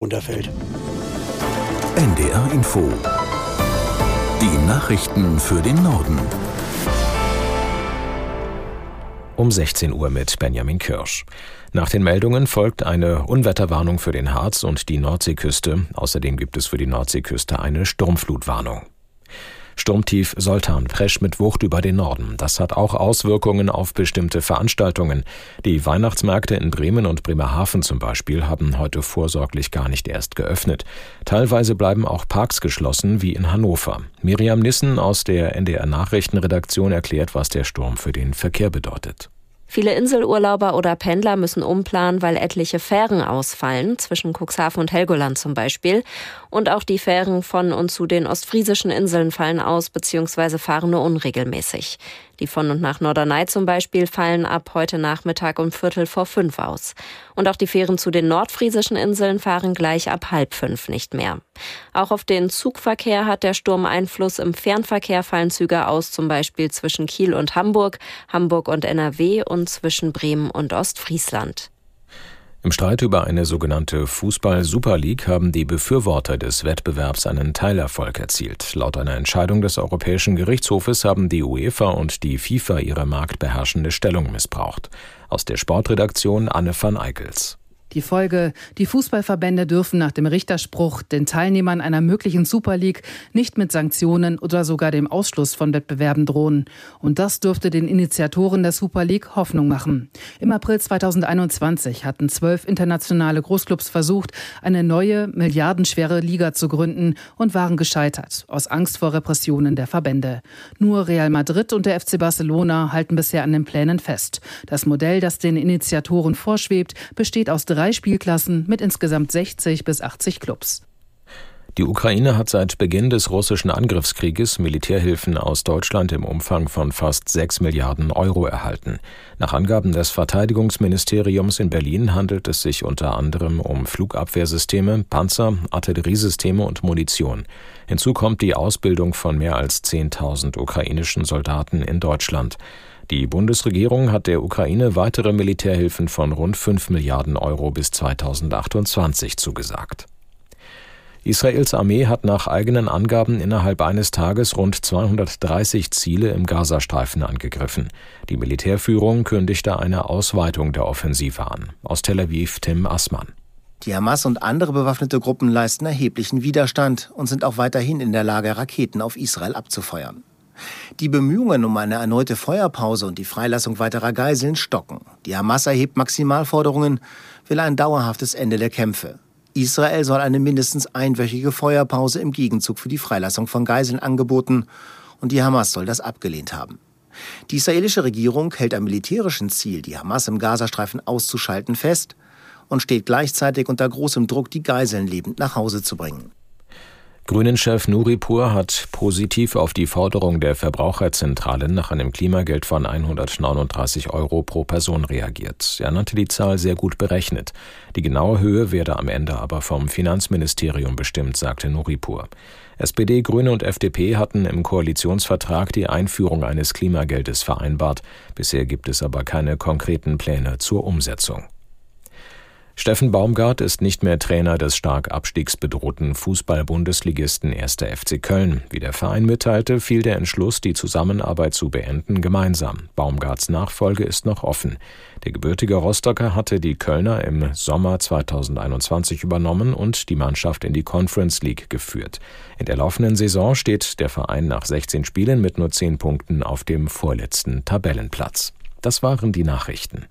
runterfällt. NDR Info. Die Nachrichten für den Norden. Um 16 Uhr mit Benjamin Kirsch. Nach den Meldungen folgt eine Unwetterwarnung für den Harz und die Nordseeküste. Außerdem gibt es für die Nordseeküste eine Sturmflutwarnung. Sturmtief Soltan prescht mit Wucht über den Norden. Das hat auch Auswirkungen auf bestimmte Veranstaltungen. Die Weihnachtsmärkte in Bremen und Bremerhaven zum Beispiel haben heute vorsorglich gar nicht erst geöffnet. Teilweise bleiben auch Parks geschlossen, wie in Hannover. Miriam Nissen aus der NDR Nachrichtenredaktion erklärt, was der Sturm für den Verkehr bedeutet. Viele Inselurlauber oder Pendler müssen umplanen, weil etliche Fähren ausfallen, zwischen Cuxhaven und Helgoland zum Beispiel. Und auch die Fähren von und zu den ostfriesischen Inseln fallen aus bzw. fahren nur unregelmäßig. Die von und nach Norderney zum Beispiel fallen ab heute Nachmittag um Viertel vor fünf aus. Und auch die Fähren zu den nordfriesischen Inseln fahren gleich ab halb fünf nicht mehr. Auch auf den Zugverkehr hat der Sturm Einfluss. Im Fernverkehr fallen Züge aus, zum Beispiel zwischen Kiel und Hamburg, Hamburg und NRW und zwischen Bremen und Ostfriesland. Im Streit über eine sogenannte Fußball-Super League haben die Befürworter des Wettbewerbs einen Teilerfolg erzielt. Laut einer Entscheidung des Europäischen Gerichtshofes haben die UEFA und die FIFA ihre marktbeherrschende Stellung missbraucht. Aus der Sportredaktion Anne van Eickels. Die Folge, die Fußballverbände dürfen nach dem Richterspruch den Teilnehmern einer möglichen Super League nicht mit Sanktionen oder sogar dem Ausschluss von Wettbewerben drohen. Und das dürfte den Initiatoren der Super League Hoffnung machen. Im April 2021 hatten zwölf internationale Großclubs versucht, eine neue, milliardenschwere Liga zu gründen und waren gescheitert, aus Angst vor Repressionen der Verbände. Nur Real Madrid und der FC Barcelona halten bisher an den Plänen fest. Das Modell, das den Initiatoren vorschwebt, besteht aus drei drei Spielklassen mit insgesamt 60 bis 80 Clubs. Die Ukraine hat seit Beginn des russischen Angriffskrieges Militärhilfen aus Deutschland im Umfang von fast 6 Milliarden Euro erhalten. Nach Angaben des Verteidigungsministeriums in Berlin handelt es sich unter anderem um Flugabwehrsysteme, Panzer, Artilleriesysteme und Munition. Hinzu kommt die Ausbildung von mehr als 10.000 ukrainischen Soldaten in Deutschland. Die Bundesregierung hat der Ukraine weitere Militärhilfen von rund 5 Milliarden Euro bis 2028 zugesagt. Israels Armee hat nach eigenen Angaben innerhalb eines Tages rund 230 Ziele im Gazastreifen angegriffen. Die Militärführung kündigte eine Ausweitung der Offensive an. Aus Tel Aviv Tim Assmann. Die Hamas und andere bewaffnete Gruppen leisten erheblichen Widerstand und sind auch weiterhin in der Lage, Raketen auf Israel abzufeuern. Die Bemühungen um eine erneute Feuerpause und die Freilassung weiterer Geiseln stocken. Die Hamas erhebt Maximalforderungen, will ein dauerhaftes Ende der Kämpfe. Israel soll eine mindestens einwöchige Feuerpause im Gegenzug für die Freilassung von Geiseln angeboten und die Hamas soll das abgelehnt haben. Die israelische Regierung hält am militärischen Ziel, die Hamas im Gazastreifen auszuschalten, fest und steht gleichzeitig unter großem Druck, die Geiseln lebend nach Hause zu bringen. Grünen-Chef Nuripur hat positiv auf die Forderung der Verbraucherzentralen nach einem Klimageld von 139 Euro pro Person reagiert. Er nannte die Zahl sehr gut berechnet. Die genaue Höhe werde am Ende aber vom Finanzministerium bestimmt, sagte Nuripur. SPD, Grüne und FDP hatten im Koalitionsvertrag die Einführung eines Klimageldes vereinbart. Bisher gibt es aber keine konkreten Pläne zur Umsetzung. Steffen Baumgart ist nicht mehr Trainer des stark abstiegsbedrohten Fußball-Bundesligisten 1. FC Köln. Wie der Verein mitteilte, fiel der Entschluss, die Zusammenarbeit zu beenden, gemeinsam. Baumgarts Nachfolge ist noch offen. Der gebürtige Rostocker hatte die Kölner im Sommer 2021 übernommen und die Mannschaft in die Conference League geführt. In der laufenden Saison steht der Verein nach 16 Spielen mit nur 10 Punkten auf dem vorletzten Tabellenplatz. Das waren die Nachrichten.